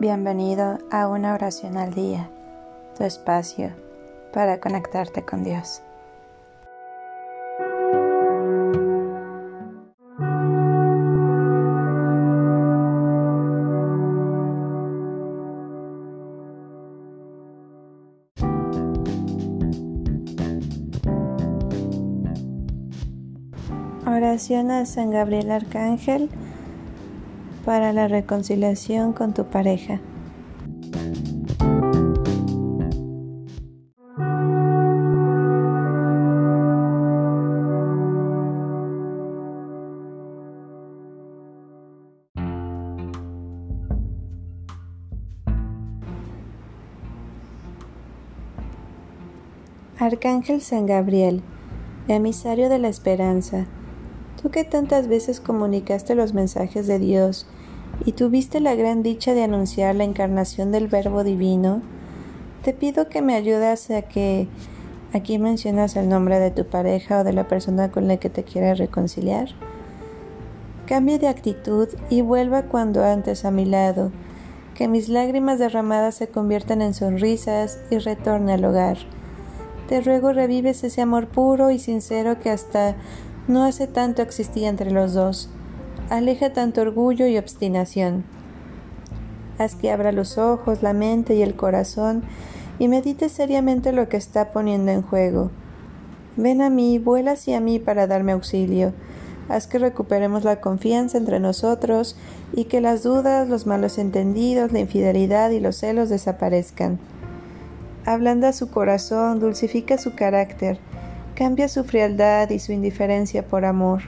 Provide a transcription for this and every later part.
Bienvenido a una oración al día, tu espacio para conectarte con Dios. Oración a San Gabriel Arcángel para la reconciliación con tu pareja. Arcángel San Gabriel, emisario de la esperanza, Tú que tantas veces comunicaste los mensajes de Dios y tuviste la gran dicha de anunciar la encarnación del Verbo Divino, te pido que me ayudas a que aquí mencionas el nombre de tu pareja o de la persona con la que te quieras reconciliar. Cambie de actitud y vuelva cuando antes a mi lado, que mis lágrimas derramadas se conviertan en sonrisas y retorne al hogar. Te ruego revives ese amor puro y sincero que hasta no hace tanto existía entre los dos. Aleja tanto orgullo y obstinación. Haz que abra los ojos, la mente y el corazón y medite seriamente lo que está poniendo en juego. Ven a mí, vuela hacia mí para darme auxilio. Haz que recuperemos la confianza entre nosotros y que las dudas, los malos entendidos, la infidelidad y los celos desaparezcan. Ablanda su corazón, dulcifica su carácter, Cambia su frialdad y su indiferencia por amor.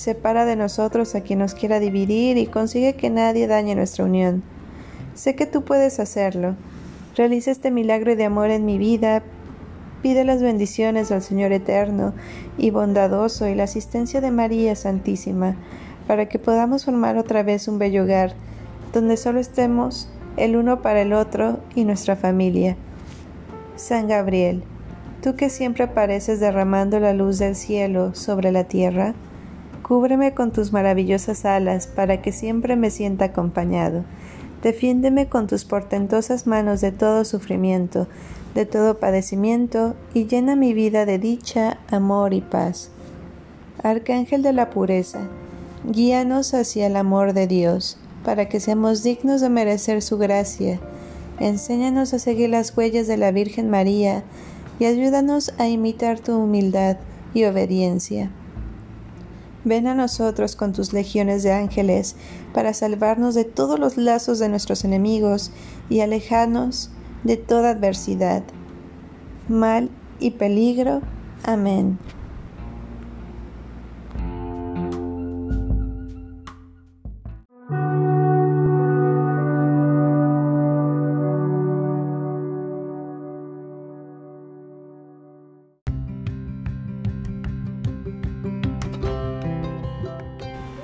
Separa de nosotros a quien nos quiera dividir y consigue que nadie dañe nuestra unión. Sé que tú puedes hacerlo. Realiza este milagro de amor en mi vida. Pide las bendiciones al Señor eterno y bondadoso y la asistencia de María Santísima para que podamos formar otra vez un bello hogar donde solo estemos el uno para el otro y nuestra familia. San Gabriel, tú que siempre apareces derramando la luz del cielo sobre la tierra, cúbreme con tus maravillosas alas para que siempre me sienta acompañado. Defiéndeme con tus portentosas manos de todo sufrimiento, de todo padecimiento, y llena mi vida de dicha, amor y paz. Arcángel de la pureza, guíanos hacia el amor de Dios, para que seamos dignos de merecer su gracia. Enséñanos a seguir las huellas de la Virgen María, y ayúdanos a imitar tu humildad y obediencia. Ven a nosotros con tus legiones de ángeles para salvarnos de todos los lazos de nuestros enemigos y alejarnos de toda adversidad, mal y peligro. Amén.